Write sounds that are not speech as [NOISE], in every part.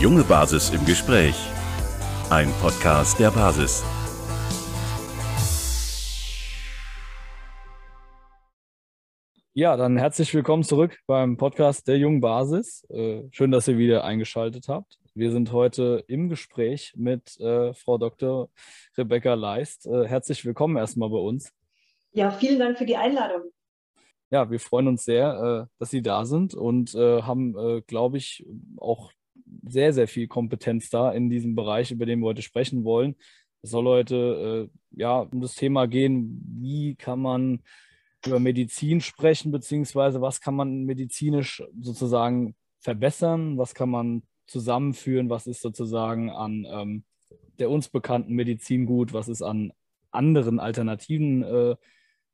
junge Basis im Gespräch. Ein Podcast der Basis. Ja, dann herzlich willkommen zurück beim Podcast der jungen Basis. Äh, schön, dass ihr wieder eingeschaltet habt. Wir sind heute im Gespräch mit äh, Frau Dr. Rebecca Leist. Äh, herzlich willkommen erstmal bei uns. Ja, vielen Dank für die Einladung. Ja, wir freuen uns sehr, dass Sie da sind und haben, glaube ich, auch sehr, sehr viel Kompetenz da in diesem Bereich, über den wir heute sprechen wollen. Es soll heute ja um das Thema gehen, wie kann man über Medizin sprechen, beziehungsweise was kann man medizinisch sozusagen verbessern, was kann man zusammenführen, was ist sozusagen an ähm, der uns bekannten Medizin gut, was ist an anderen alternativen äh,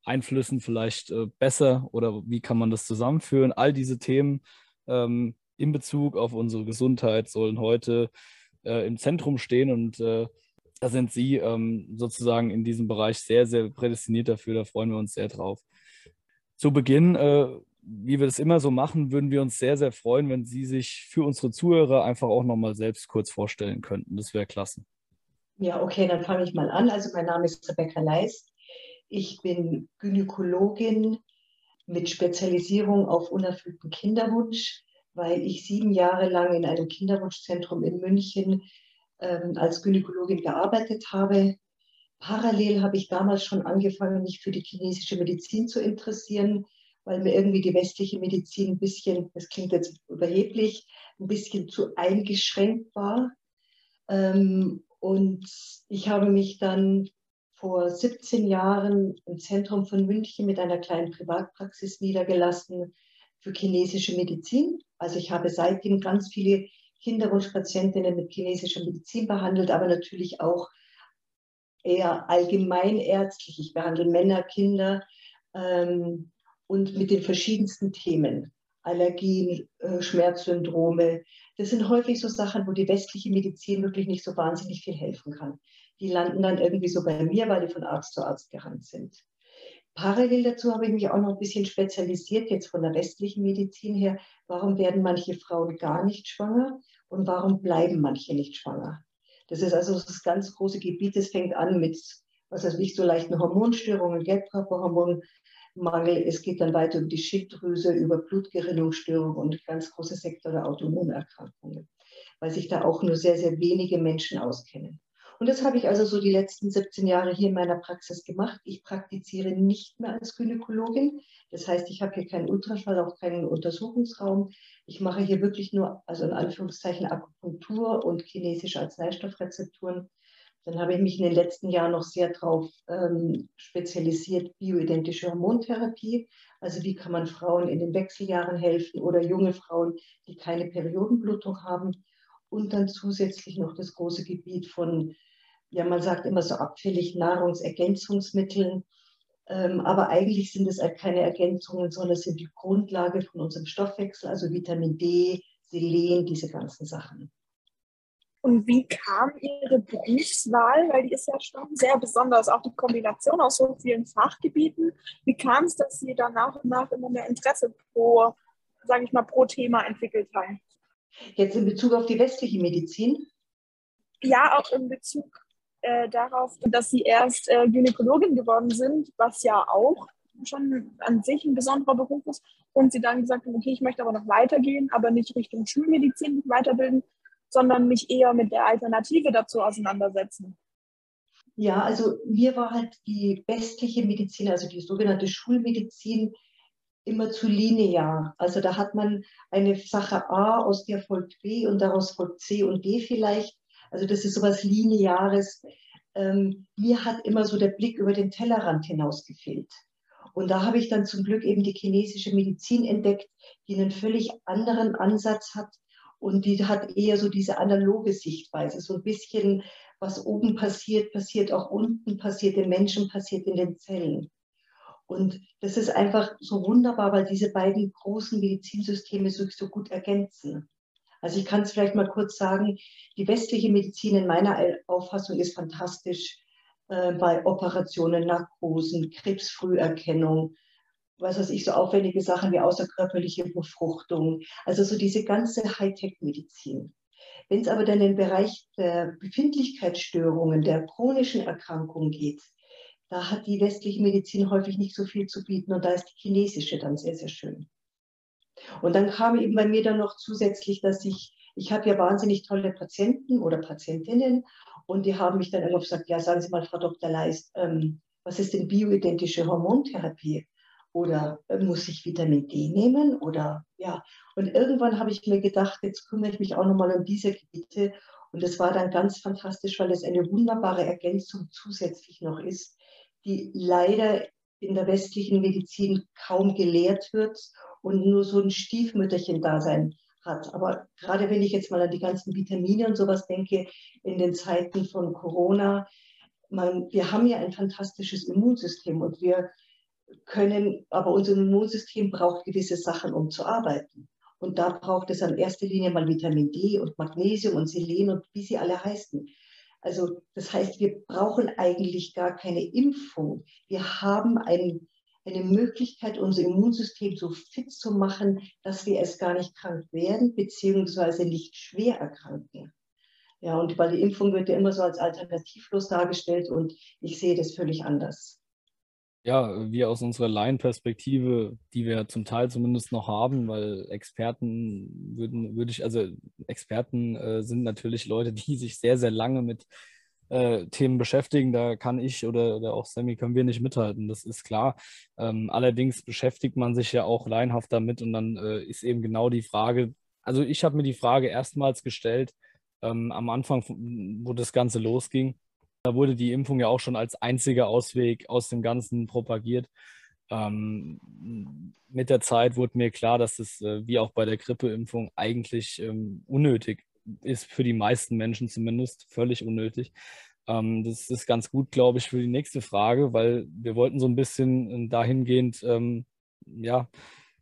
Einflüssen vielleicht äh, besser oder wie kann man das zusammenführen. All diese Themen ähm, in Bezug auf unsere Gesundheit sollen heute äh, im Zentrum stehen und äh, da sind Sie ähm, sozusagen in diesem Bereich sehr, sehr prädestiniert dafür. Da freuen wir uns sehr drauf. Zu Beginn, äh, wie wir das immer so machen, würden wir uns sehr, sehr freuen, wenn Sie sich für unsere Zuhörer einfach auch nochmal selbst kurz vorstellen könnten. Das wäre klasse. Ja, okay, dann fange ich mal an. Also mein Name ist Rebecca Leist. Ich bin Gynäkologin mit Spezialisierung auf unerfüllten Kinderwunsch, weil ich sieben Jahre lang in einem Kinderwunschzentrum in München ähm, als Gynäkologin gearbeitet habe. Parallel habe ich damals schon angefangen, mich für die chinesische Medizin zu interessieren, weil mir irgendwie die westliche Medizin ein bisschen, das klingt jetzt überheblich, ein bisschen zu eingeschränkt war. Ähm, und ich habe mich dann vor 17 Jahren im Zentrum von München mit einer kleinen Privatpraxis niedergelassen für chinesische Medizin. Also ich habe seitdem ganz viele Kinderwunschpatientinnen mit chinesischer Medizin behandelt, aber natürlich auch eher allgemeinärztlich. Ich behandle Männer, Kinder ähm, und mit den verschiedensten Themen. Allergien, äh, Schmerzsyndrome. Das sind häufig so Sachen, wo die westliche Medizin wirklich nicht so wahnsinnig viel helfen kann. Die landen dann irgendwie so bei mir, weil die von Arzt zu Arzt gerannt sind. Parallel dazu habe ich mich auch noch ein bisschen spezialisiert, jetzt von der westlichen Medizin her. Warum werden manche Frauen gar nicht schwanger und warum bleiben manche nicht schwanger? Das ist also das ganz große Gebiet. Das fängt an mit, was weiß ich, so leichten Hormonstörungen, Gelbkörperhormonmangel. Es geht dann weiter über die Schilddrüse, über Blutgerinnungsstörungen und ganz große Sektor der Autoimmunerkrankungen, weil sich da auch nur sehr, sehr wenige Menschen auskennen. Und das habe ich also so die letzten 17 Jahre hier in meiner Praxis gemacht. Ich praktiziere nicht mehr als Gynäkologin. Das heißt, ich habe hier keinen Ultraschall, auch keinen Untersuchungsraum. Ich mache hier wirklich nur, also in Anführungszeichen, Akupunktur und chinesische Arzneistoffrezepturen. Dann habe ich mich in den letzten Jahren noch sehr darauf ähm, spezialisiert, bioidentische Hormontherapie. Also wie kann man Frauen in den Wechseljahren helfen oder junge Frauen, die keine Periodenblutung haben und dann zusätzlich noch das große Gebiet von, ja, man sagt immer so abfällig Nahrungsergänzungsmitteln. Ähm, aber eigentlich sind es halt keine Ergänzungen, sondern sind die Grundlage von unserem Stoffwechsel, also Vitamin D, Selen, diese ganzen Sachen. Und wie kam Ihre Berufswahl? Weil die ist ja schon sehr besonders, auch die Kombination aus so vielen Fachgebieten. Wie kam es, dass Sie dann nach und nach immer mehr Interesse pro, sage ich mal, pro Thema entwickelt haben? Jetzt in Bezug auf die westliche Medizin? Ja, auch in Bezug äh, darauf, dass Sie erst äh, Gynäkologin geworden sind, was ja auch schon an sich ein besonderer Beruf ist. Und Sie dann gesagt haben, okay, ich möchte aber noch weitergehen, aber nicht Richtung Schulmedizin weiterbilden, sondern mich eher mit der Alternative dazu auseinandersetzen. Ja, also mir war halt die westliche Medizin, also die sogenannte Schulmedizin, immer zu linear. Also da hat man eine Sache A, aus der folgt B und daraus folgt C und D vielleicht. Also das ist sowas Lineares. Ähm, mir hat immer so der Blick über den Tellerrand hinaus gefehlt. Und da habe ich dann zum Glück eben die chinesische Medizin entdeckt, die einen völlig anderen Ansatz hat. Und die hat eher so diese analoge Sichtweise, so ein bisschen, was oben passiert, passiert auch unten, passiert den Menschen, passiert in den Zellen. Und das ist einfach so wunderbar, weil diese beiden großen Medizinsysteme sich so gut ergänzen. Also ich kann es vielleicht mal kurz sagen, die westliche Medizin in meiner Auffassung ist fantastisch äh, bei Operationen, Narkosen, Krebsfrüherkennung, was weiß ich, so aufwendige Sachen wie außerkörperliche Befruchtung. Also so diese ganze Hightech-Medizin. Wenn es aber dann in den Bereich der Befindlichkeitsstörungen, der chronischen Erkrankungen geht, da hat die westliche Medizin häufig nicht so viel zu bieten und da ist die chinesische dann sehr, sehr schön. Und dann kam eben bei mir dann noch zusätzlich, dass ich, ich habe ja wahnsinnig tolle Patienten oder Patientinnen und die haben mich dann immer gesagt, ja, sagen Sie mal, Frau Dr. Leist, ähm, was ist denn bioidentische Hormontherapie? Oder äh, muss ich Vitamin D nehmen? Oder ja. Und irgendwann habe ich mir gedacht, jetzt kümmere ich mich auch nochmal um diese Gebiete. Und das war dann ganz fantastisch, weil es eine wunderbare Ergänzung zusätzlich noch ist, die leider in der westlichen Medizin kaum gelehrt wird und nur so ein Stiefmütterchen-Dasein hat. Aber gerade wenn ich jetzt mal an die ganzen Vitamine und sowas denke, in den Zeiten von Corona, man, wir haben ja ein fantastisches Immunsystem und wir können, aber unser Immunsystem braucht gewisse Sachen, um zu arbeiten. Und da braucht es in erster Linie mal Vitamin D und Magnesium und Selen und wie sie alle heißen. Also das heißt, wir brauchen eigentlich gar keine Impfung. Wir haben ein, eine Möglichkeit, unser Immunsystem so fit zu machen, dass wir es gar nicht krank werden, beziehungsweise nicht schwer erkranken. Ja, und weil die Impfung wird ja immer so als alternativlos dargestellt und ich sehe das völlig anders. Ja, wir aus unserer Laienperspektive, die wir zum Teil zumindest noch haben, weil Experten würden, würde ich, also Experten äh, sind natürlich Leute, die sich sehr, sehr lange mit äh, Themen beschäftigen. Da kann ich oder, oder auch Sammy können wir nicht mithalten, das ist klar. Ähm, allerdings beschäftigt man sich ja auch laienhaft damit und dann äh, ist eben genau die Frage, also ich habe mir die Frage erstmals gestellt, ähm, am Anfang, wo das Ganze losging da wurde die Impfung ja auch schon als einziger Ausweg aus dem Ganzen propagiert. Ähm, mit der Zeit wurde mir klar, dass es, äh, wie auch bei der Grippeimpfung, eigentlich ähm, unnötig ist, für die meisten Menschen zumindest, völlig unnötig. Ähm, das ist ganz gut, glaube ich, für die nächste Frage, weil wir wollten so ein bisschen äh, dahingehend, ähm, ja,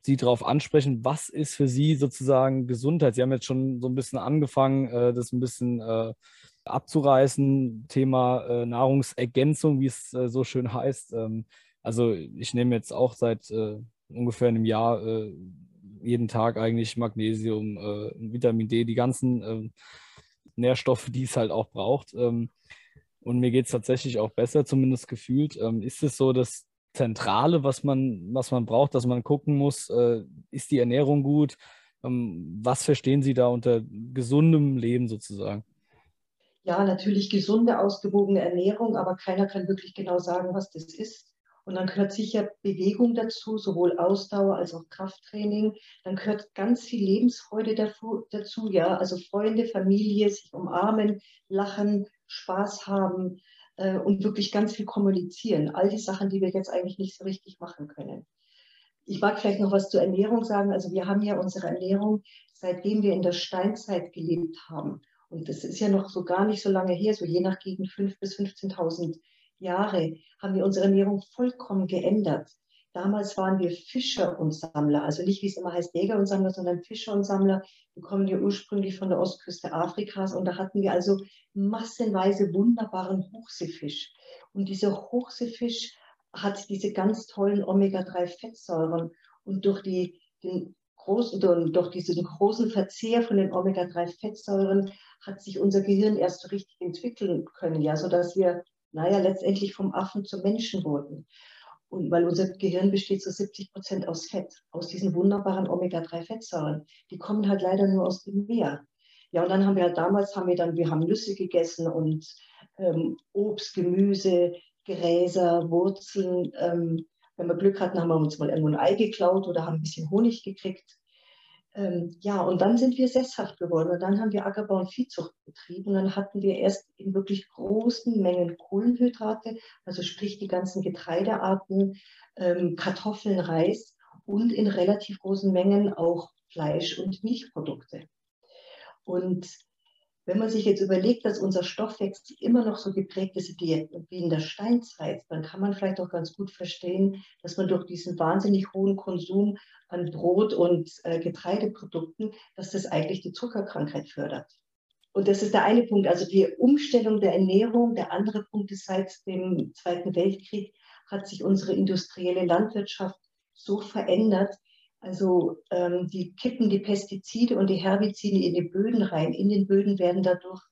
Sie darauf ansprechen, was ist für Sie sozusagen Gesundheit? Sie haben jetzt schon so ein bisschen angefangen, äh, das ein bisschen äh, abzureißen. Thema äh, Nahrungsergänzung, wie es äh, so schön heißt. Ähm, also ich nehme jetzt auch seit äh, ungefähr einem Jahr äh, jeden Tag eigentlich Magnesium, äh, Vitamin D, die ganzen ähm, Nährstoffe, die es halt auch braucht. Ähm, und mir geht es tatsächlich auch besser, zumindest gefühlt. Ähm, ist es so das Zentrale, was man, was man braucht, dass man gucken muss, äh, ist die Ernährung gut? Ähm, was verstehen Sie da unter gesundem Leben sozusagen? Ja, natürlich gesunde, ausgewogene Ernährung, aber keiner kann wirklich genau sagen, was das ist. Und dann gehört sicher Bewegung dazu, sowohl Ausdauer als auch Krafttraining. Dann gehört ganz viel Lebensfreude dazu, ja, also Freunde, Familie, sich umarmen, lachen, Spaß haben äh, und wirklich ganz viel kommunizieren. All die Sachen, die wir jetzt eigentlich nicht so richtig machen können. Ich mag vielleicht noch was zur Ernährung sagen. Also wir haben ja unsere Ernährung, seitdem wir in der Steinzeit gelebt haben. Und das ist ja noch so gar nicht so lange her, so je nach Gegend 5.000 bis 15.000 Jahre, haben wir unsere Ernährung vollkommen geändert. Damals waren wir Fischer und Sammler, also nicht wie es immer heißt Jäger und Sammler, sondern Fischer und Sammler. Wir kommen ja ursprünglich von der Ostküste Afrikas und da hatten wir also massenweise wunderbaren Hochseefisch. Und dieser Hochseefisch hat diese ganz tollen Omega-3-Fettsäuren und durch die, den großen, durch diesen großen Verzehr von den Omega-3-Fettsäuren hat sich unser Gehirn erst so richtig entwickeln können, ja, sodass wir, naja, letztendlich vom Affen zum Menschen wurden. Und weil unser Gehirn besteht zu so 70 Prozent aus Fett, aus diesen wunderbaren Omega-3-Fettsäuren. Die kommen halt leider nur aus dem Meer. Ja, und dann haben wir halt damals, haben wir dann, wir haben Nüsse gegessen und ähm, Obst, Gemüse, Gräser, Wurzeln. Ähm, wenn wir Glück hatten, haben wir uns mal irgendwo ein Ei geklaut oder haben ein bisschen Honig gekriegt. Ähm, ja, und dann sind wir sesshaft geworden und dann haben wir Ackerbau und Viehzucht betrieben und dann hatten wir erst in wirklich großen Mengen Kohlenhydrate, also sprich die ganzen Getreidearten, ähm, Kartoffeln, Reis und in relativ großen Mengen auch Fleisch und Milchprodukte. Und wenn man sich jetzt überlegt, dass unser Stoffwechsel immer noch so geprägt ist wie in der Steinzeit, dann kann man vielleicht auch ganz gut verstehen, dass man durch diesen wahnsinnig hohen Konsum an Brot und äh, Getreideprodukten, dass das eigentlich die Zuckerkrankheit fördert. Und das ist der eine Punkt, also die Umstellung der Ernährung. Der andere Punkt ist, seit dem Zweiten Weltkrieg hat sich unsere industrielle Landwirtschaft so verändert, Also ähm, die kippen die Pestizide und die Herbizide in die Böden rein. In den Böden werden dadurch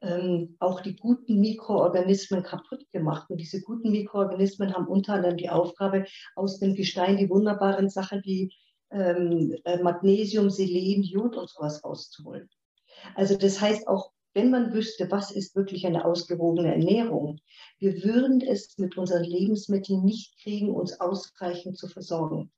ähm, auch die guten Mikroorganismen kaputt gemacht. Und diese guten Mikroorganismen haben unter anderem die Aufgabe, aus dem Gestein die wunderbaren Sachen wie ähm, äh, Magnesium, Selen, Jod und sowas rauszuholen. Also das heißt auch, wenn man wüsste, was ist wirklich eine ausgewogene Ernährung, wir würden es mit unseren Lebensmitteln nicht kriegen, uns ausreichend zu versorgen.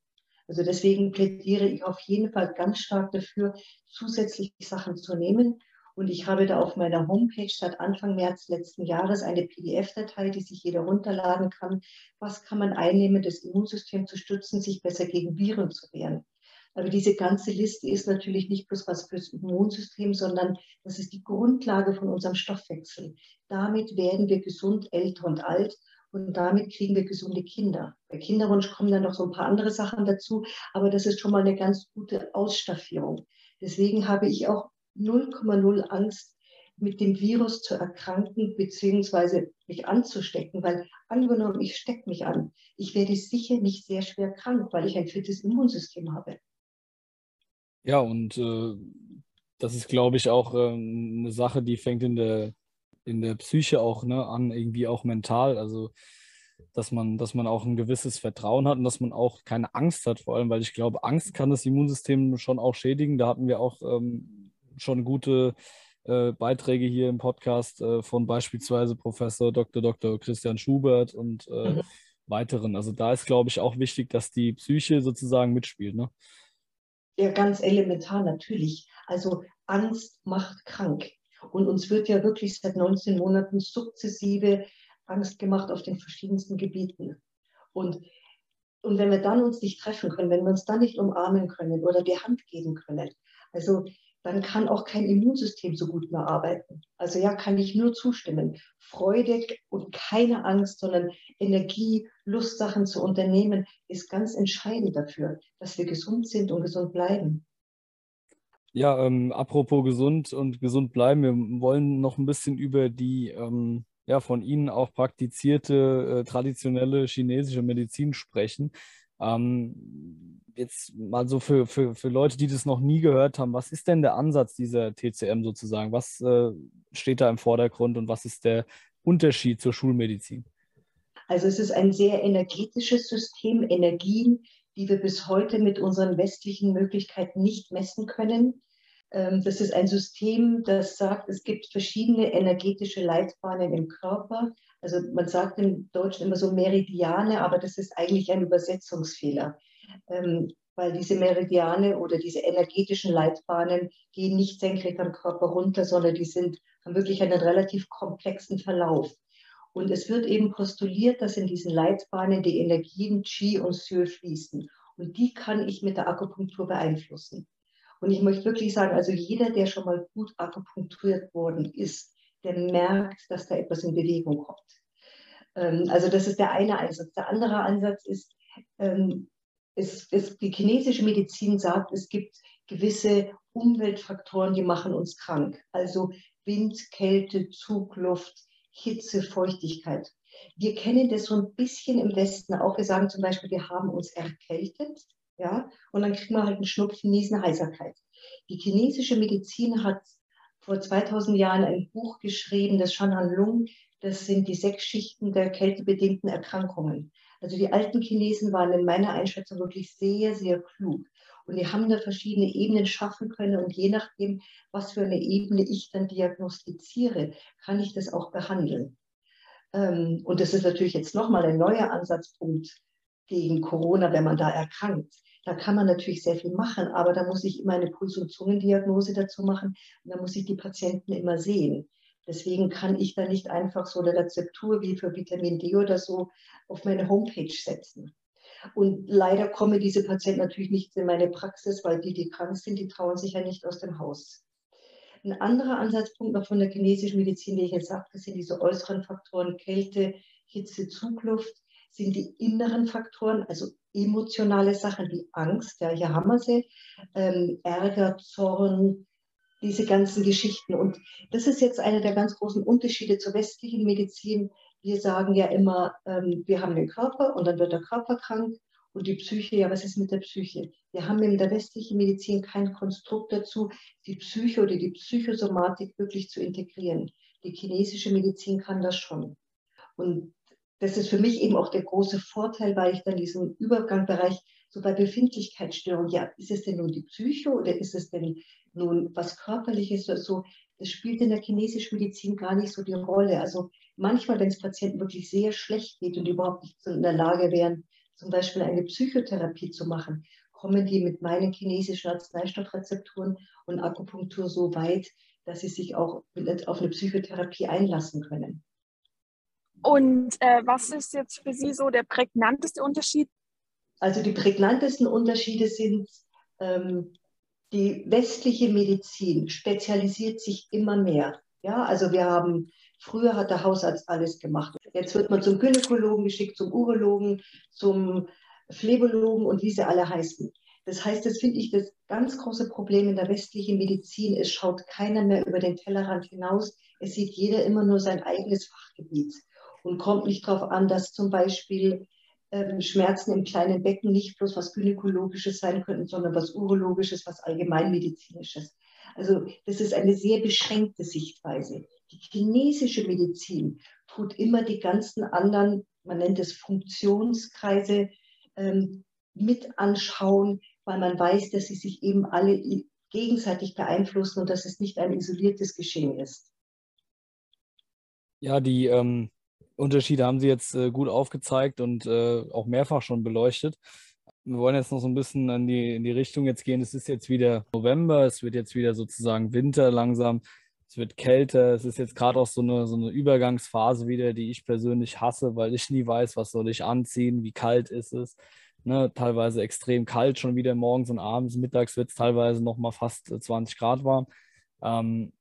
Also deswegen plädiere ich auf jeden Fall ganz stark dafür, zusätzlich Sachen zu nehmen. Und ich habe da auf meiner Homepage seit Anfang März letzten Jahres eine PDF-Datei, die sich jeder runterladen kann. Was kann man einnehmen, das Immunsystem zu stützen, sich besser gegen Viren zu wehren? Aber diese ganze Liste ist natürlich nicht bloß was fürs Immunsystem, sondern das ist die Grundlage von unserem Stoffwechsel. Damit werden wir gesund, älter und alt und damit kriegen wir gesunde Kinder. Bei Kinderwunsch kommen dann noch so ein paar andere Sachen dazu, aber das ist schon mal eine ganz gute Ausstaffierung. Deswegen habe ich auch 0,0 Angst, mit dem Virus zu erkranken bzw. mich anzustecken, weil angenommen, ich stecke mich an, ich werde sicher nicht sehr schwer krank, weil ich ein fittes Immunsystem habe. Ja, und äh, das ist, glaube ich, auch äh, eine Sache, die fängt in der, in der Psyche auch ne, an, irgendwie auch mental. Also, dass man, dass man auch ein gewisses Vertrauen hat und dass man auch keine Angst hat, vor allem, weil ich glaube, Angst kann das Immunsystem schon auch schädigen. Da hatten wir auch ähm, schon gute äh, Beiträge hier im Podcast äh, von beispielsweise Professor Dr. Dr. Christian Schubert und äh, mhm. weiteren. Also da ist, glaube ich, auch wichtig, dass die Psyche sozusagen mitspielt. Ne? Ja, ganz elementar natürlich. Also Angst macht krank. Und uns wird ja wirklich seit 19 Monaten sukzessive Angst gemacht auf den verschiedensten Gebieten. Und, und wenn wir dann uns nicht treffen können, wenn wir uns dann nicht umarmen können oder die Hand geben können, also dann kann auch kein Immunsystem so gut mehr arbeiten. Also ja, kann ich nur zustimmen. Freude und keine Angst, sondern Energie, Lust, Sachen zu unternehmen, ist ganz entscheidend dafür, dass wir gesund sind und gesund bleiben. Ja, ähm, apropos gesund und gesund bleiben, wir wollen noch ein bisschen über die ähm, ja, von Ihnen auch praktizierte äh, traditionelle chinesische Medizin sprechen. Ähm, jetzt mal so für, für, für Leute, die das noch nie gehört haben, was ist denn der Ansatz dieser TCM sozusagen? Was äh, steht da im Vordergrund und was ist der Unterschied zur Schulmedizin? Also es ist ein sehr energetisches System, Energien, die wir bis heute mit unseren westlichen Möglichkeiten nicht messen können. Ähm, das ist ein System, das sagt, es gibt verschiedene energetische Leitbahnen im Körper. Also man sagt im Deutschen immer so Meridiane, aber das ist eigentlich ein Übersetzungsfehler. Ähm, weil diese Meridiane oder diese energetischen Leitbahnen gehen nicht senkrecht am Körper runter, sondern die sind, haben wirklich einen relativ komplexen Verlauf. Und es wird eben postuliert, dass in diesen Leitbahnen die Energien Qi und Xue fließen. Und die kann ich mit der Akupunktur beeinflussen. Und ich möchte wirklich sagen, also jeder, der schon mal gut akupunktiert worden ist, der merkt, dass da etwas in Bewegung kommt. Ähm, also das ist der eine Ansatz. Der andere Ansatz ist, ähm, es, es, die chinesische Medizin sagt, es gibt gewisse Umweltfaktoren, die machen uns krank. Also Wind, Kälte, Zugluft, Hitze, Feuchtigkeit. Wir kennen das so ein bisschen im Westen auch. Wir sagen zum Beispiel, wir haben uns erkältet ja, und dann kriegt man halt einen Schnupfen, Niesen, Heiserkeit. Die chinesische Medizin hat vor 2000 Jahren ein Buch geschrieben, das Shanhan Lung, das sind die sechs Schichten der kältebedingten Erkrankungen. Also die alten Chinesen waren in meiner Einschätzung wirklich sehr, sehr klug. Und die haben da verschiedene Ebenen schaffen können. Und je nachdem, was für eine Ebene ich dann diagnostiziere, kann ich das auch behandeln. Ähm, und das ist natürlich jetzt nochmal ein neuer Ansatzpunkt gegen Corona, wenn man da erkrankt. Da kann man natürlich sehr viel machen, aber da muss ich immer eine Puls- und Zungendiagnose dazu machen und da muss ich die Patienten immer sehen. Deswegen kann ich da nicht einfach so eine Rezeptur wie für Vitamin D oder so auf meine Homepage setzen. Und leider kommen diese Patienten natürlich nicht in meine Praxis, weil die, die krank sind, die trauen sich ja nicht aus dem Haus. Ein anderer Ansatzpunkt noch von der chinesischen Medizin, den ich jetzt sagte, sind diese äußeren Faktoren Kälte, Hitze, Zugluft, sind die inneren Faktoren, also emotionale Sachen wie Angst, ja, hier haben wir sie, ähm, Ärger, Zorn, diese ganzen Geschichten. Und das ist jetzt einer der ganz großen Unterschiede zur westlichen Medizin. Wir sagen ja immer, ähm, wir haben den Körper und dann wird der Körper krank Und die Psyche, ja, was ist mit der Psyche? Wir haben in der westlichen Medizin kein Konstrukt dazu, die Psyche oder die Psychosomatik wirklich zu integrieren. Die chinesische Medizin kann das schon. Und das ist für mich eben auch der große Vorteil, weil ich dann diesen Übergangbereich so bei Befindlichkeitsstörungen, ja, ist es denn nun die Psyche oder ist es denn nun was Körperliches oder so? Das spielt in der chinesischen Medizin gar nicht so die Rolle. Also manchmal, wenn es Patienten wirklich sehr schlecht geht und überhaupt nicht in der Lage wären, zum Beispiel eine Psychotherapie zu machen, kommen die mit meinen chinesischen Arzneistoffrezepturen und Akupunktur so weit, dass sie sich auch auf eine Psychotherapie einlassen können. Und äh, was ist jetzt für Sie so der prägnanteste Unterschied? Also die prägnantesten Unterschiede sind, ähm, die westliche Medizin spezialisiert sich immer mehr. Ja, also wir haben, früher hat der Hausarzt alles gemacht. Jetzt wird man zum Gynäkologen geschickt, zum Urologen, zum Phlebologen und wie sie alle heißen. Das heißt, das finde ich das ganz große Problem in der westlichen Medizin. Es schaut keiner mehr über den Tellerrand hinaus. Es sieht jeder immer nur sein eigenes Fachgebiet und kommt nicht darauf an, dass zum Beispiel Schmerzen im kleinen Becken nicht bloß was Gynäkologisches sein könnten, sondern was Urologisches, was Allgemeinmedizinisches. Also das ist eine sehr beschränkte Sichtweise. Die chinesische Medizin tut immer die ganzen anderen, man nennt es Funktionskreise, ähm, mit anschauen, weil man weiß, dass sie sich eben alle gegenseitig beeinflussen und dass es nicht ein isoliertes Geschehen ist. Ja, die ähm, Unterschiede haben Sie jetzt äh, gut aufgezeigt und äh, auch mehrfach schon beleuchtet. Wir wollen jetzt noch so ein bisschen in die, in die Richtung jetzt gehen. Es ist jetzt wieder November, es wird jetzt wieder sozusagen Winter langsam, es wird kälter. Es ist jetzt gerade auch so eine, so eine Übergangsphase wieder, die ich persönlich hasse, weil ich nie weiß, was soll ich anziehen, wie kalt ist es. Ne, teilweise extrem kalt schon wieder morgens und abends. Mittags wird es teilweise noch mal fast 20 Grad warm. Ähm,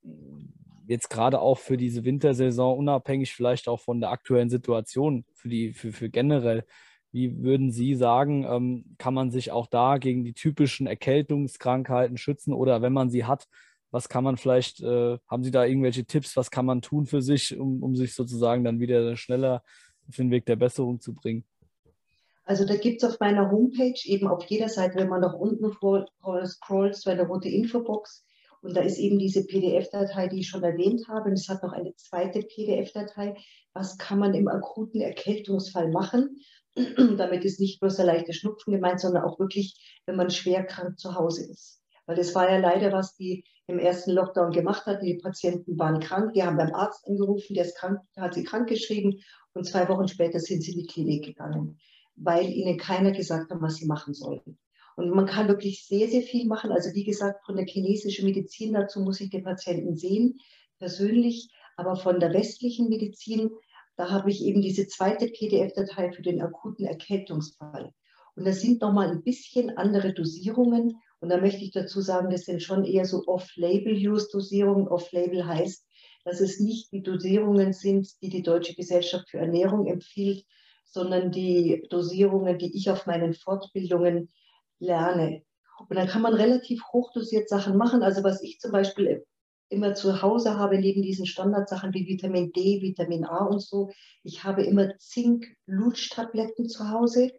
jetzt gerade auch für diese Wintersaison, unabhängig vielleicht auch von der aktuellen Situation, für, die, für, für generell, wie würden Sie sagen, ähm, kann man sich auch da gegen die typischen Erkältungskrankheiten schützen oder wenn man sie hat, was kann man vielleicht, äh, haben Sie da irgendwelche Tipps, was kann man tun für sich, um, um sich sozusagen dann wieder schneller auf den Weg der Besserung zu bringen? Also da gibt es auf meiner Homepage eben auf jeder Seite, wenn man nach unten scrollt, so eine rote Infobox, und da ist eben diese PDF-Datei, die ich schon erwähnt habe. Und es hat noch eine zweite PDF-Datei. Was kann man im akuten Erkältungsfall machen? [CLEARS THROAT] Damit ist nicht bloß der leichte Schnupfen gemeint, sondern auch wirklich, wenn man schwer krank zu Hause ist. Weil das war ja leider, was die im ersten Lockdown gemacht hatten. Die Patienten waren krank, die haben beim Arzt angerufen, der ist krank, hat sie krank geschrieben und zwei Wochen später sind sie in die Klinik gegangen, weil ihnen keiner gesagt hat, was sie machen sollten. Und man kann wirklich sehr, sehr viel machen. Also wie gesagt, von der chinesischen Medizin dazu muss ich den Patienten sehen, persönlich. Aber von der westlichen Medizin, da habe ich eben diese zweite PDF-Datei für den akuten Erkältungsfall. Und das sind nochmal ein bisschen andere Dosierungen. Und da möchte ich dazu sagen, das sind schon eher so Off-Label-Use-Dosierungen. Off-Label heißt, dass es nicht die Dosierungen sind, die die Deutsche Gesellschaft für Ernährung empfiehlt, sondern die Dosierungen, die ich auf meinen Fortbildungen lerne. Und dann kann man relativ hochdosiert Sachen machen. Also was ich zum Beispiel immer zu Hause habe, neben diesen Standardsachen wie Vitamin D, Vitamin A und so, ich habe immer Zink-Lutschtabletten zu Hause,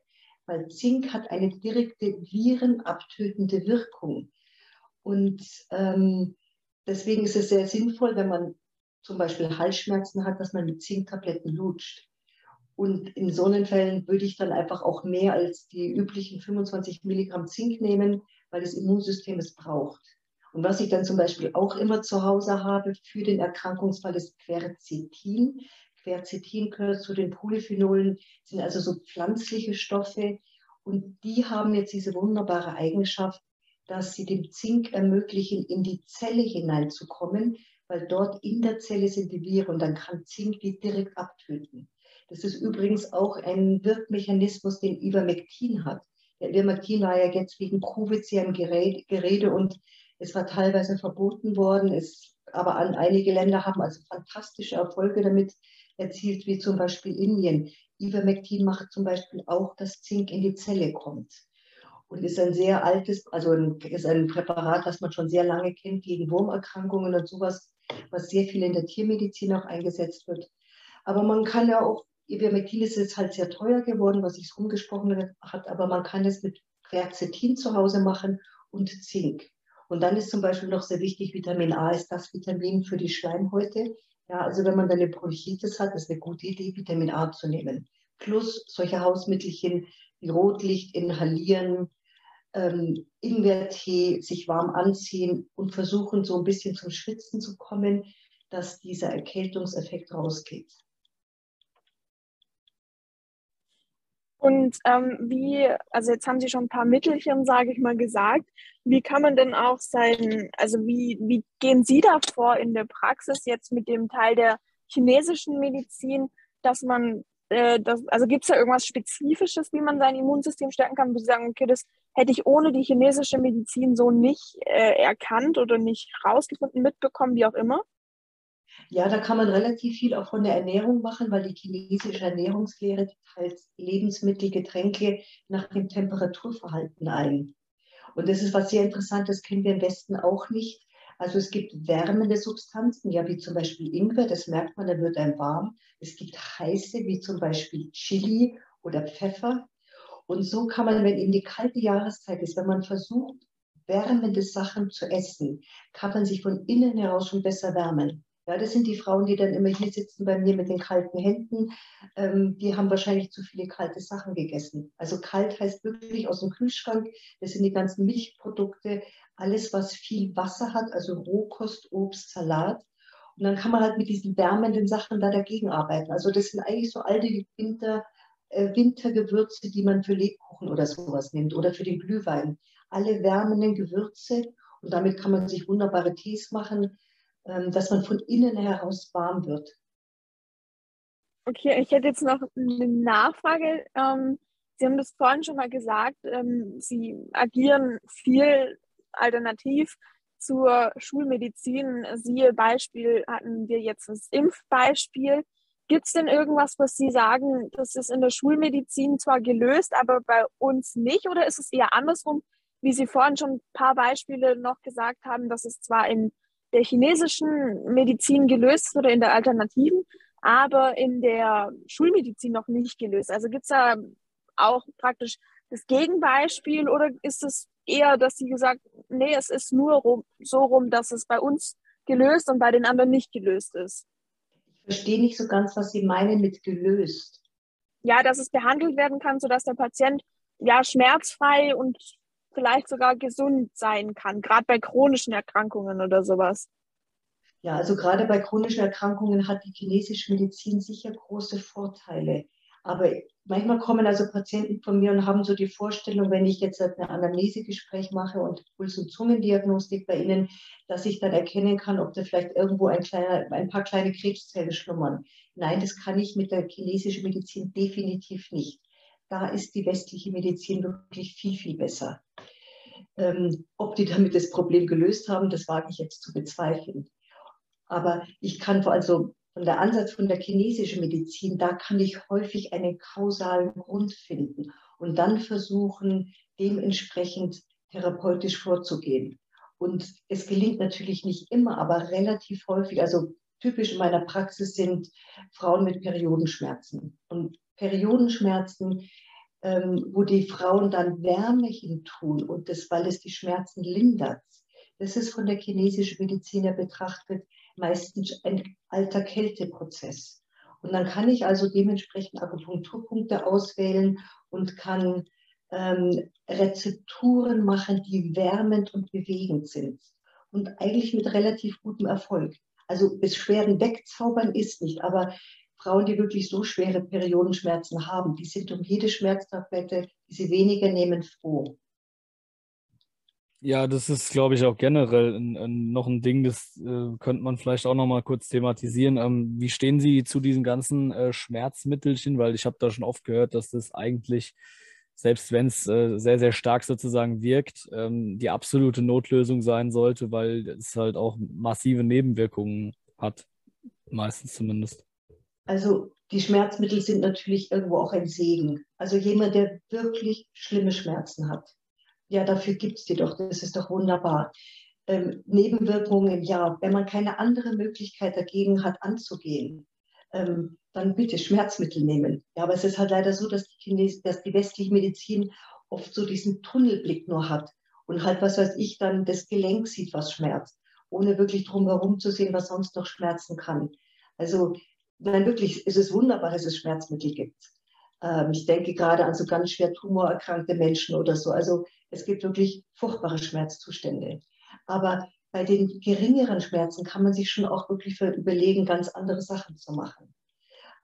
weil Zink hat eine direkte virenabtötende Wirkung. Und ähm, deswegen ist es sehr sinnvoll, wenn man zum Beispiel Halsschmerzen hat, dass man mit Zinktabletten lutscht. Und in Sonnenfällen würde ich dann einfach auch mehr als die üblichen 25 Milligramm Zink nehmen, weil das Immunsystem es braucht. Und was ich dann zum Beispiel auch immer zu Hause habe für den Erkrankungsfall ist Quercetin. Quercetin gehört zu den Polyphenolen, sind also so pflanzliche Stoffe. Und die haben jetzt diese wunderbare Eigenschaft, dass sie dem Zink ermöglichen, in die Zelle hineinzukommen, weil dort in der Zelle sind die Viren und dann kann Zink die direkt abtöten. Das ist übrigens auch ein Wirkmechanismus, den Ivermectin hat. Der Ivermectin war ja jetzt wegen Covid sehr im Gerede und es war teilweise verboten worden. Es, aber an einige Länder haben also fantastische Erfolge damit erzielt, wie zum Beispiel Indien. Ivermectin macht zum Beispiel auch, dass Zink in die Zelle kommt. Und ist ein sehr altes, also ein, ist ein Präparat, das man schon sehr lange kennt gegen Wurmerkrankungen und sowas, was sehr viel in der Tiermedizin auch eingesetzt wird. Aber man kann ja auch Ivermectin ist jetzt halt sehr teuer geworden, was sich rumgesprochen hat, aber man kann es mit Quercetin zu Hause machen und Zink. Und dann ist zum Beispiel noch sehr wichtig, Vitamin A ist das Vitamin für die Schleimhäute. Ja, also wenn man dann eine Bronchitis hat, ist eine gute Idee, Vitamin A zu nehmen. Plus solche Hausmittelchen wie Rotlicht inhalieren, ähm, Ingwertee, sich warm anziehen und versuchen, so ein bisschen zum Schwitzen zu kommen, dass dieser Erkältungseffekt rausgeht. Und ähm, wie, also jetzt haben Sie schon ein paar Mittelchen, sage ich mal, gesagt. Wie kann man denn auch sein, also wie, wie gehen Sie da vor in der Praxis jetzt mit dem Teil der chinesischen Medizin, dass man, äh, das, also gibt es da irgendwas Spezifisches, wie man sein Immunsystem stärken kann, wo Sie sagen, okay, das hätte ich ohne die chinesische Medizin so nicht äh, erkannt oder nicht rausgefunden, mitbekommen, wie auch immer? Ja, da kann man relativ viel auch von der Ernährung machen, weil die chinesische Ernährungslehre teilt Lebensmittel, Getränke nach dem Temperaturverhalten ein. Und das ist was sehr Interessantes, kennen wir im Westen auch nicht. Also es gibt wärmende Substanzen, ja, wie zum Beispiel Ingwer, das merkt man, da wird einem warm. Es gibt heiße, wie zum Beispiel Chili oder Pfeffer. Und so kann man, wenn eben die kalte Jahreszeit ist, wenn man versucht, wärmende Sachen zu essen, kann man sich von innen heraus schon besser wärmen. Ja, das sind die Frauen, die dann immer hier sitzen bei mir mit den kalten Händen. Ähm, die haben wahrscheinlich zu viele kalte Sachen gegessen. Also kalt heißt wirklich aus dem Kühlschrank. Das sind die ganzen Milchprodukte, alles, was viel Wasser hat, also Rohkost, Obst, Salat. Und dann kann man halt mit diesen wärmenden Sachen da dagegen arbeiten. Also das sind eigentlich so alte Winter, äh, Wintergewürze, die man für Lebkuchen oder sowas nimmt oder für den Glühwein. Alle wärmenden Gewürze und damit kann man sich wunderbare Tees machen dass man von innen heraus warm wird. Okay, ich hätte jetzt noch eine Nachfrage. Ähm, Sie haben das vorhin schon mal gesagt, ähm, Sie agieren viel alternativ zur Schulmedizin. Siehe Beispiel hatten wir jetzt das Impfbeispiel. Gibt es denn irgendwas, was Sie sagen, das ist in der Schulmedizin zwar gelöst, aber bei uns nicht? Oder ist es eher andersrum, wie Sie vorhin schon ein paar Beispiele noch gesagt haben, dass es zwar in der chinesischen Medizin gelöst oder in der Alternativen, aber in der Schulmedizin noch nicht gelöst. Also gibt es da auch praktisch das Gegenbeispiel oder ist es eher, dass Sie gesagt, nee, es ist nur rum, so rum, dass es bei uns gelöst und bei den anderen nicht gelöst ist? Ich verstehe nicht so ganz, was Sie meinen mit gelöst. Ja, dass es behandelt werden kann, sodass der Patient ja schmerzfrei und vielleicht sogar gesund sein kann, gerade bei chronischen Erkrankungen oder sowas. Ja, also gerade bei chronischen Erkrankungen hat die chinesische Medizin sicher große Vorteile. Aber manchmal kommen also Patienten von mir und haben so die Vorstellung, wenn ich jetzt ein Anamnesegespräch mache und Puls- und Zungendiagnostik bei Ihnen, dass ich dann erkennen kann, ob da vielleicht irgendwo ein, kleiner, ein paar kleine Krebszellen schlummern. Nein, das kann ich mit der chinesischen Medizin definitiv nicht. Da ist die westliche Medizin wirklich viel, viel besser. Ähm, ob die damit das Problem gelöst haben, das wage ich jetzt zu bezweifeln. Aber ich kann also von der Ansatz von der chinesischen Medizin, da kann ich häufig einen kausalen Grund finden und dann versuchen, dementsprechend therapeutisch vorzugehen. Und es gelingt natürlich nicht immer, aber relativ häufig, also typisch in meiner Praxis sind Frauen mit Periodenschmerzen. Und Periodenschmerzen ähm, wo die Frauen dann Wärme hin tun und das, weil es die Schmerzen lindert. Das ist von der chinesischen Mediziner betrachtet meistens ein alter Kälteprozess. Und dann kann ich also dementsprechend Akupunkturpunkte auswählen und kann ähm, Rezepturen machen, die wärmend und bewegend sind. Und eigentlich mit relativ gutem Erfolg. Also Beschwerden wegzaubern ist nicht, aber Frauen, die wirklich so schwere Periodenschmerzen haben, die sind um jede Schmerztablette, die sie weniger nehmen, froh. Ja, das ist, glaube ich, auch generell ein, ein, noch ein Ding, das äh, könnte man vielleicht auch noch mal kurz thematisieren. Ähm, wie stehen Sie zu diesen ganzen äh, Schmerzmittelchen? Weil ich habe da schon oft gehört, dass das eigentlich, selbst wenn es äh, sehr, sehr stark sozusagen wirkt, ähm, die absolute Notlösung sein sollte, weil es halt auch massive Nebenwirkungen hat, meistens zumindest. Also die Schmerzmittel sind natürlich irgendwo auch ein Segen. Also jemand, der wirklich schlimme Schmerzen hat, ja, dafür gibt es die doch, das ist doch wunderbar. Ähm, Nebenwirkungen, ja, wenn man keine andere Möglichkeit dagegen hat, anzugehen, ähm, dann bitte Schmerzmittel nehmen. Ja, aber es ist halt leider so, dass die, Chines dass die westliche Medizin oft so diesen Tunnelblick nur hat und halt, was weiß ich, dann das Gelenk sieht, was schmerzt, ohne wirklich drumherum zu sehen, was sonst noch schmerzen kann. Also, nein, wirklich, es ist wunderbar, dass es Schmerzmittel gibt. Ähm, ich denke gerade an so ganz schwer tumorerkrankte Menschen oder so. Also, es gibt wirklich furchtbare Schmerzzustände. Aber bei den geringeren Schmerzen kann man sich schon auch wirklich überlegen, ganz andere Sachen zu machen.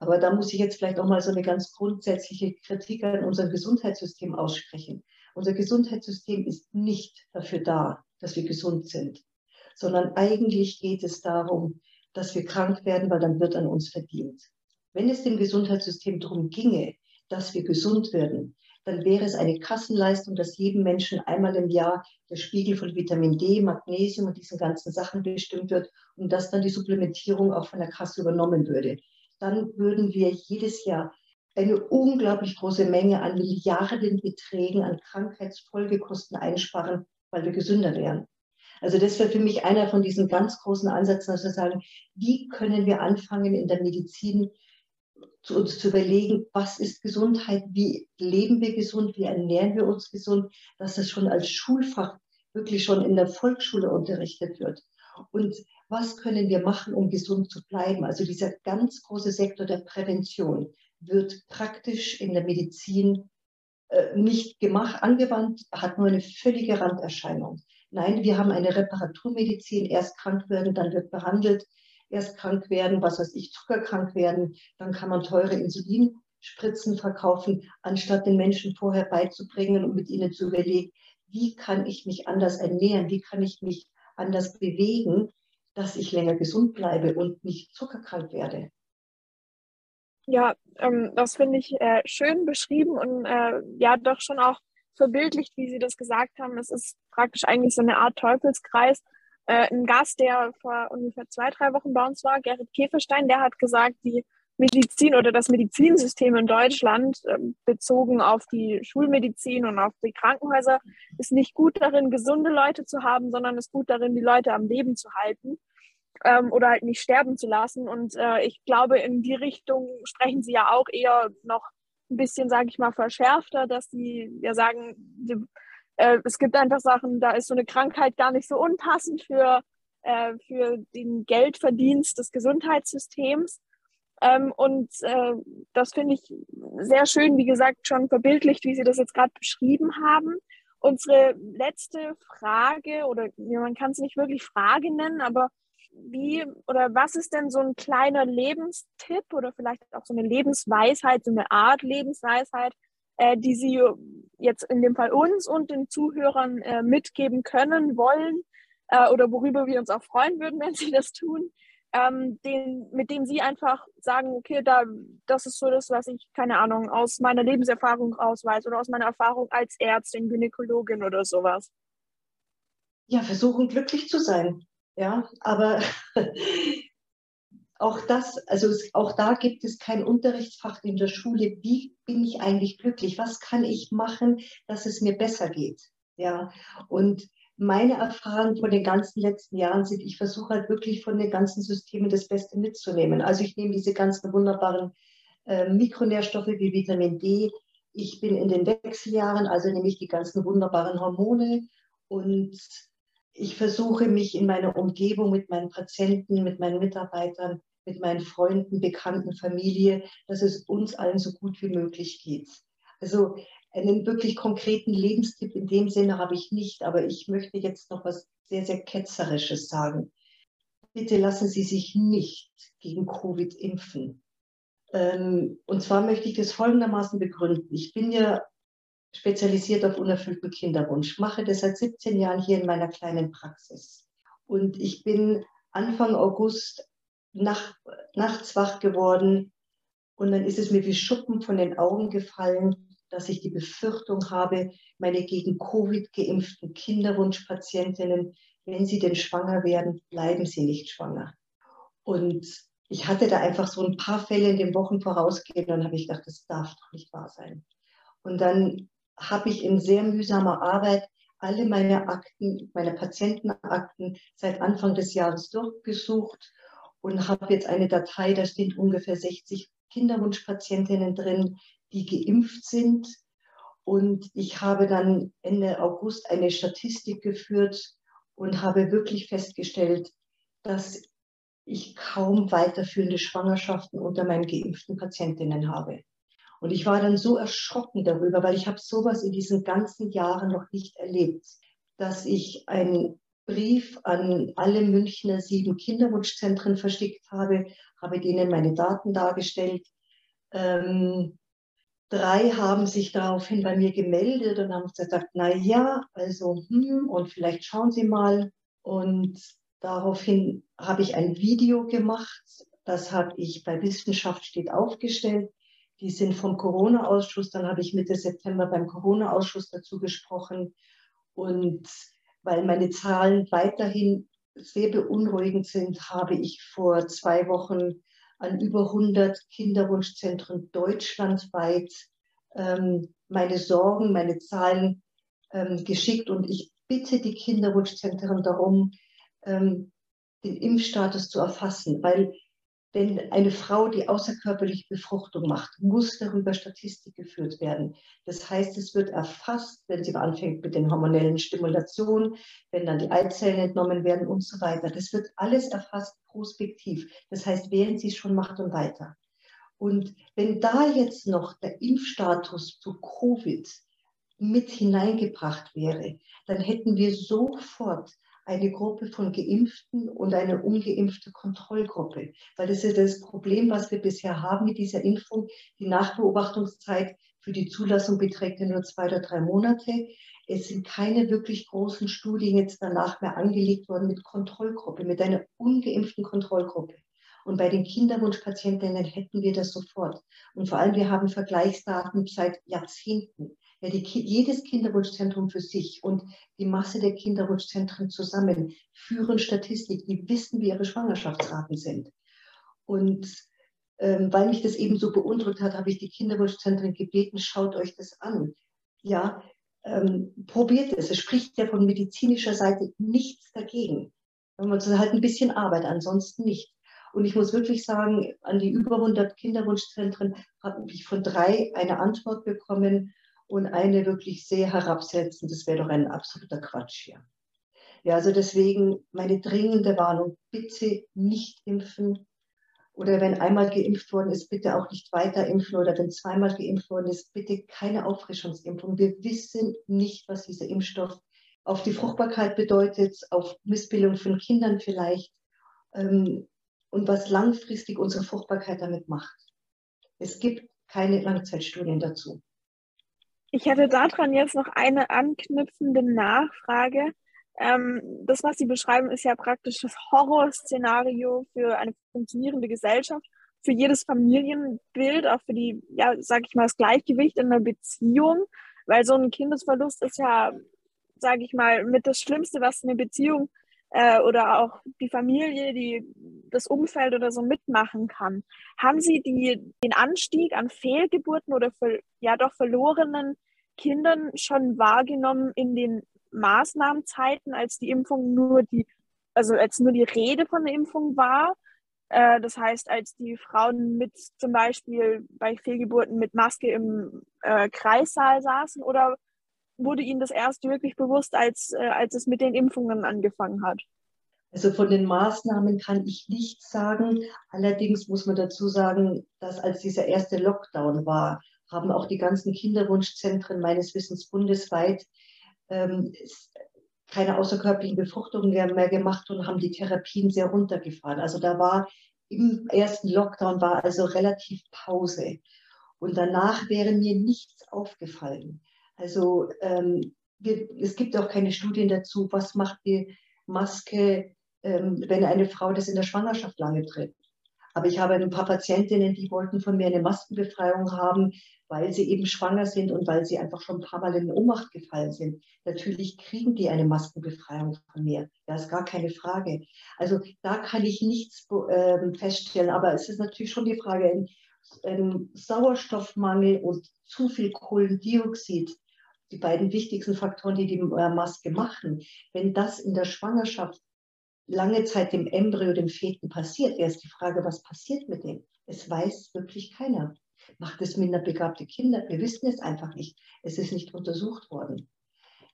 Aber da muss ich jetzt vielleicht auch mal so eine ganz grundsätzliche Kritik an unserem Gesundheitssystem aussprechen. Unser Gesundheitssystem ist nicht dafür da, dass wir gesund sind, sondern eigentlich geht es darum, dass wir krank werden, weil dann wird an uns verdient. Wenn es dem Gesundheitssystem darum ginge, dass wir gesund werden, dann wäre es eine Kassenleistung, dass jedem Menschen einmal im Jahr der Spiegel von Vitamin D, Magnesium und diesen ganzen Sachen bestimmt wird und dass dann die Supplementierung auch von der Kasse übernommen würde dann würden wir jedes Jahr eine unglaublich große Menge an Milliardenbeträgen an Krankheitsfolgekosten einsparen, weil wir gesünder wären. Also das wäre für mich einer von diesen ganz großen Ansätzen, dass wir sagen, wie können wir anfangen in der Medizin zu uns zu überlegen, was ist Gesundheit, wie leben wir gesund, wie ernähren wir uns gesund, dass das schon als Schulfach wirklich schon in der Volksschule unterrichtet wird. Und was können wir machen, um gesund zu bleiben? Also dieser ganz große Sektor der Prävention wird praktisch in der Medizin äh, nicht gemacht, angewandt, hat nur eine völlige Randerscheinung. Nein, wir haben eine Reparaturmedizin, erst krank werden, dann wird behandelt, erst krank werden, was weiß ich, zuckerkrank werden, dann kann man teure Insulinspritzen verkaufen, anstatt den Menschen vorher beizubringen und mit ihnen zu überlegen, wie kann ich mich anders ernähren, wie kann ich mich anders bewegen, dass ich länger gesund bleibe und nicht zuckerkrank werde. Ja, ähm, das finde ich äh, schön beschrieben und äh, ja, doch schon auch verbildlicht, wie Sie das gesagt haben. Es ist praktisch eigentlich so eine Art Teufelskreis. Äh, ein Gast, der vor ungefähr zwei, drei Wochen bei uns war, Gerrit Käferstein, der hat gesagt, die Medizin oder das Medizinsystem in Deutschland ähm, bezogen auf die Schulmedizin und auf die Krankenhäuser ist nicht gut darin, gesunde Leute zu haben, sondern ist gut darin, die Leute am Leben zu halten ähm, oder halt nicht sterben zu lassen. Und äh, ich glaube, in die Richtung sprechen Sie ja auch eher noch ein bisschen, sage ich mal, verschärfter, dass Sie ja sagen, die, äh, es gibt einfach Sachen, da ist so eine Krankheit gar nicht so unpassend für, äh, für den Geldverdienst des Gesundheitssystems. Ähm, und äh, das finde ich sehr schön, wie gesagt, schon verbildlicht, wie Sie das jetzt gerade beschrieben haben. Unsere letzte Frage, oder ja, man kann es nicht wirklich Frage nennen, aber wie oder was ist denn so ein kleiner Lebenstipp oder vielleicht auch so eine Lebensweisheit, so eine Art Lebensweisheit, äh, die Sie jetzt in dem Fall uns und den Zuhörern äh, mitgeben können, wollen äh, oder worüber wir uns auch freuen würden, wenn Sie das tun, ähm, den, mit dem sie einfach sagen, okay, da, das ist so das, was ich, keine Ahnung, aus meiner Lebenserfahrung ausweise oder aus meiner Erfahrung als Ärztin, Gynäkologin oder sowas. Ja, versuchen glücklich zu sein. Ja, aber [LAUGHS] auch das, also auch da gibt es kein Unterrichtsfach in der Schule. Wie bin ich eigentlich glücklich? Was kann ich machen, dass es mir besser geht? Ja, und meine Erfahrungen von den ganzen letzten Jahren sind, ich versuche halt wirklich von den ganzen Systemen das Beste mitzunehmen. Also ich nehme diese ganzen wunderbaren äh, Mikronährstoffe wie Vitamin D. Ich bin in den Wechseljahren, also nehme ich die ganzen wunderbaren Hormone und ich versuche mich in meiner Umgebung mit meinen Patienten, mit meinen Mitarbeitern, mit meinen Freunden, Bekannten, Familie, dass es uns allen so gut wie möglich geht. Also einen wirklich konkreten Lebenstipp in dem Sinne habe ich nicht, aber ich möchte jetzt noch was sehr, sehr Ketzerisches sagen. Bitte lassen Sie sich nicht gegen Covid impfen. Ähm, und zwar möchte ich das folgendermaßen begründen. Ich bin ja spezialisiert auf unerfüllten Kinderwunsch, mache das seit 17 Jahren hier in meiner kleinen Praxis. Und ich bin Anfang August nach, nachts wach geworden und dann ist es mir wie Schuppen von den Augen gefallen, dass ich die Befürchtung habe, meine gegen Covid geimpften Kinderwunschpatientinnen, wenn sie denn schwanger werden, bleiben sie nicht schwanger. Und ich hatte da einfach so ein paar Fälle in den Wochen vorausgegeben und habe ich gedacht, das darf doch nicht wahr sein. Und dann habe ich in sehr mühsamer Arbeit alle meine Akten, meine Patientenakten seit Anfang des Jahres durchgesucht und habe jetzt eine Datei, da stehen ungefähr 60 Kinderwunschpatientinnen drin, die geimpft sind. Und ich habe dann Ende August eine Statistik geführt und habe wirklich festgestellt, dass ich kaum weiterführende Schwangerschaften unter meinen geimpften Patientinnen habe. Und ich war dann so erschrocken darüber, weil ich habe sowas in diesen ganzen Jahren noch nicht erlebt, dass ich einen Brief an alle Münchner sieben Kinderwunschzentren verschickt habe, habe denen meine Daten dargestellt. Ähm, drei haben sich daraufhin bei mir gemeldet und haben gesagt, na ja, also hm, und vielleicht schauen Sie mal. Und daraufhin habe ich ein Video gemacht, das habe ich bei Wissenschaft steht aufgestellt. Die sind vom Corona-Ausschuss. Dann habe ich Mitte September beim Corona-Ausschuss dazu gesprochen. Und weil meine Zahlen weiterhin sehr beunruhigend sind, habe ich vor zwei Wochen an über 100 Kinderwunschzentren deutschlandweit ähm, meine Sorgen, meine Zahlen ähm, geschickt. Und ich bitte die Kinderwunschzentren darum, ähm, den Impfstatus zu erfassen, weil denn eine Frau, die außerkörperliche Befruchtung macht, muss darüber Statistik geführt werden. Das heißt, es wird erfasst, wenn sie anfängt mit den hormonellen Stimulationen, wenn dann die Eizellen entnommen werden und so weiter. Das wird alles erfasst prospektiv. Das heißt, während sie es schon macht und weiter. Und wenn da jetzt noch der Impfstatus zu Covid mit hineingebracht wäre, dann hätten wir sofort eine Gruppe von Geimpften und eine ungeimpfte Kontrollgruppe. Weil das ist das Problem, was wir bisher haben mit dieser Impfung. Die Nachbeobachtungszeit für die Zulassung beträgt ja nur zwei oder drei Monate. Es sind keine wirklich großen Studien jetzt danach mehr angelegt worden mit Kontrollgruppe, mit einer ungeimpften Kontrollgruppe. Und bei den Kinderwunschpatientinnen hätten wir das sofort. Und vor allem, wir haben Vergleichsdaten seit Jahrzehnten ja, die, jedes Kinderwunschzentrum für sich und die Masse der Kinderwunschzentren zusammen führen Statistik, die wissen, wie ihre Schwangerschaftsraten sind. Und ähm, weil mich das eben so beunruhigt hat, habe ich die Kinderwunschzentren gebeten, schaut euch das an. Ja, ähm, probiert es. Es spricht ja von medizinischer Seite nichts dagegen. Wenn man halt ein bisschen Arbeit, ansonsten nicht. Und ich muss wirklich sagen, an die über 100 Kinderwunschzentren habe ich von drei eine Antwort bekommen und eine wirklich sehr herabsetzend. Das wäre doch ein absoluter Quatsch hier. Ja, also deswegen meine dringende Warnung, bitte nicht impfen. Oder wenn einmal geimpft worden ist, bitte auch nicht weiter impfen. Oder wenn zweimal geimpft worden ist, bitte keine Auffrischungsimpfung. Wir wissen nicht, was dieser Impfstoff auf die Fruchtbarkeit bedeutet, auf Missbildung von Kindern vielleicht ähm, und was langfristig unsere Fruchtbarkeit damit macht. Es gibt keine Langzeitstudien dazu. Ich hätte daran jetzt noch eine anknüpfende Nachfrage. Ähm, das, was Sie beschreiben, ist ja praktisch das Horrorszenario für eine funktionierende Gesellschaft, für jedes Familienbild, auch für die, ja, sag ich mal, das Gleichgewicht in einer Beziehung, weil so ein Kindesverlust ist ja, sag ich mal, mit das Schlimmste, was eine Beziehung äh, oder auch die Familie, die das Umfeld oder so mitmachen kann. Haben Sie die, den Anstieg an Fehlgeburten oder für, ja doch verlorenen Kindern schon wahrgenommen in den Maßnahmenzeiten, als die Impfung nur die, also als nur die Rede von der Impfung war? Äh, das heißt, als die Frauen mit zum Beispiel bei Fehlgeburten mit Maske im äh, Kreissaal saßen oder wurde Ihnen das erst wirklich bewusst, als, äh, als es mit den Impfungen angefangen hat? Also von den Maßnahmen kann ich nichts sagen. Allerdings muss man dazu sagen, dass als dieser erste Lockdown war, haben auch die ganzen Kinderwunschzentren meines Wissens bundesweit ähm, keine außerkörperlichen Befruchtungen mehr gemacht und haben die Therapien sehr runtergefahren. Also da war im ersten Lockdown war also relativ Pause. Und danach wäre mir nichts aufgefallen. Also ähm, wir, es gibt auch keine Studien dazu, was macht die Maske, ähm, wenn eine Frau das in der Schwangerschaft lange trägt. Aber ich habe ein paar Patientinnen, die wollten von mir eine Maskenbefreiung haben, weil sie eben schwanger sind und weil sie einfach schon ein paar Mal in Ohnmacht gefallen sind. Natürlich kriegen die eine Maskenbefreiung von mir. Das ist gar keine Frage. Also da kann ich nichts äh, feststellen. Aber es ist natürlich schon die Frage, ein, ein Sauerstoffmangel und zu viel Kohlendioxid die beiden wichtigsten Faktoren, die die äh, Maske machen, wenn das in der Schwangerschaft lange Zeit dem Embryo, dem Feten passiert, wäre es die Frage, was passiert mit dem? Es weiß wirklich keiner. Macht es minderbegabte Kinder? Wir wissen es einfach nicht. Es ist nicht untersucht worden.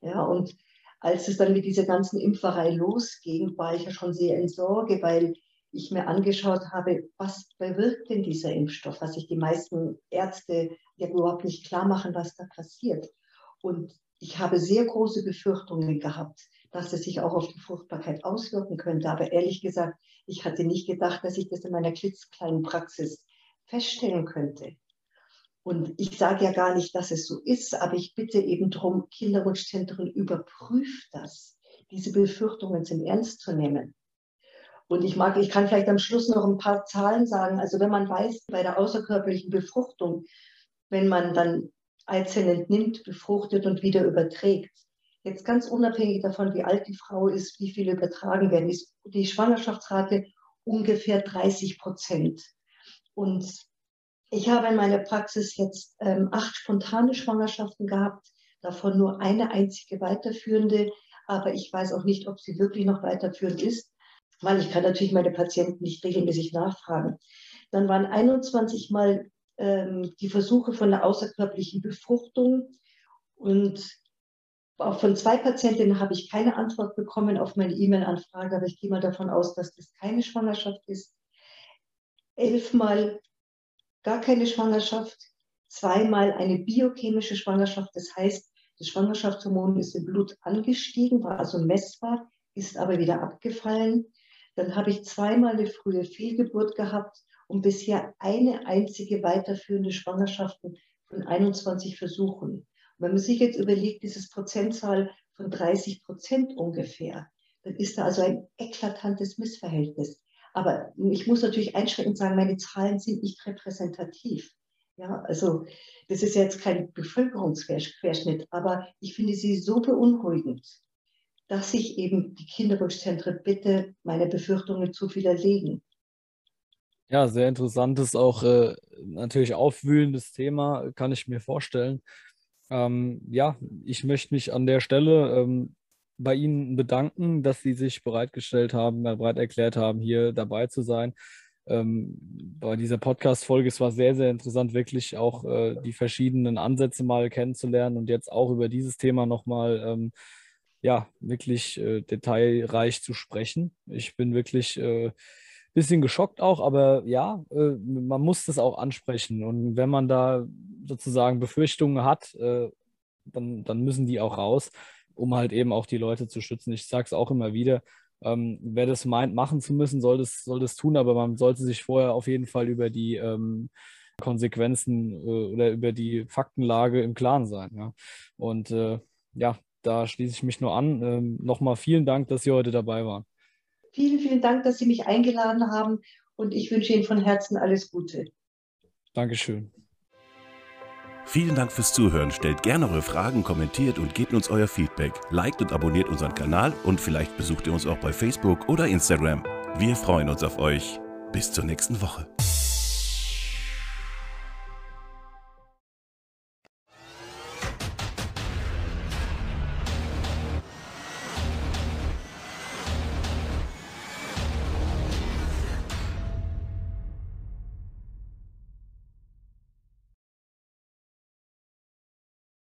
Ja, und als es dann mit dieser ganzen Impferei losging, war ich ja schon sehr in Sorge, weil ich mir angeschaut habe, was bewirkt denn dieser Impfstoff, was sich die meisten Ärzte ja überhaupt nicht klar machen, was da passiert. Und ich habe sehr große Befürchtungen gehabt, dass es sich auch auf die Fruchtbarkeit auswirken könnte. Aber ehrlich gesagt, ich hatte nicht gedacht, dass ich das in meiner klitzekleinen Praxis feststellen könnte. Und ich sage ja gar nicht, dass es so ist, aber ich bitte eben darum, Kinderwunschzentren überprüft das, diese Befürchtungen sind ernst zu nehmen. Und ich mag, ich kann vielleicht am Schluss noch ein paar Zahlen sagen. Also wenn man weiß, bei der außerkörperlichen Befruchtung, wenn man dann Eizellen entnimmt, befruchtet und wieder überträgt, jetzt ganz unabhängig davon, wie alt die Frau ist, wie viele übertragen werden, ist die Schwangerschaftsrate ungefähr 30 Prozent. Und ich habe in meiner Praxis jetzt ähm, acht spontane Schwangerschaften gehabt, davon nur eine einzige weiterführende, aber ich weiß auch nicht, ob sie wirklich noch weiterführend ist weil ich kann natürlich meine Patienten nicht regelmäßig nachfragen. Dann waren 21 Mal ähm, die Versuche von der außerkörperlichen Befruchtung und auch von zwei Patientinnen habe ich keine Antwort bekommen auf meine E-Mail-Anfrage, aber ich gehe mal davon aus, dass das keine Schwangerschaft ist. Elfmal gar keine Schwangerschaft, zweimal eine biochemische Schwangerschaft, das heißt, das Schwangerschaftshormon ist im Blut angestiegen, war also messbar, ist aber wieder abgefallen. Dann habe ich zweimal eine frühe Fehlgeburt gehabt und bisher eine einzige weiterführende Schwangerschaft von 21 Versuchen. Und wenn man sich jetzt überlegt, dieses Prozentzahl von 30 Prozent ungefähr, dann ist da also ein eklatantes Missverhältnis. Aber ich muss natürlich einschränkend sagen, meine Zahlen sind nicht repräsentativ. Ja, also das ist jetzt kein Bevölkerungsquerschnitt, aber ich finde sie so beunruhigend, dass ich eben die Kinderwunschzentren bitte, meine Befürchtungen zu widerlegen. Ja, sehr interessantes, auch äh, natürlich aufwühlendes Thema, kann ich mir vorstellen. Ähm, ja, ich möchte mich an der Stelle ähm, bei Ihnen bedanken, dass Sie sich bereitgestellt haben, bereit erklärt haben, hier dabei zu sein. Ähm, bei dieser Podcast-Folge, es war sehr, sehr interessant, wirklich auch äh, die verschiedenen Ansätze mal kennenzulernen und jetzt auch über dieses Thema nochmal ähm, ja, wirklich äh, detailreich zu sprechen. Ich bin wirklich äh, bisschen geschockt auch, aber ja, äh, man muss das auch ansprechen. Und wenn man da sozusagen Befürchtungen hat, äh, dann, dann müssen die auch raus, um halt eben auch die Leute zu schützen. Ich sage es auch immer wieder. Ähm, wer das meint, machen zu müssen, soll das, soll das tun, aber man sollte sich vorher auf jeden Fall über die ähm, Konsequenzen äh, oder über die Faktenlage im Klaren sein. Ja? Und äh, ja, da schließe ich mich nur an. Ähm, Nochmal vielen Dank, dass Sie heute dabei waren. Vielen, vielen Dank, dass Sie mich eingeladen haben und ich wünsche Ihnen von Herzen alles Gute. Dankeschön. Vielen Dank fürs Zuhören. Stellt gerne eure Fragen, kommentiert und gebt uns euer Feedback. Liked und abonniert unseren Kanal und vielleicht besucht ihr uns auch bei Facebook oder Instagram. Wir freuen uns auf euch. Bis zur nächsten Woche.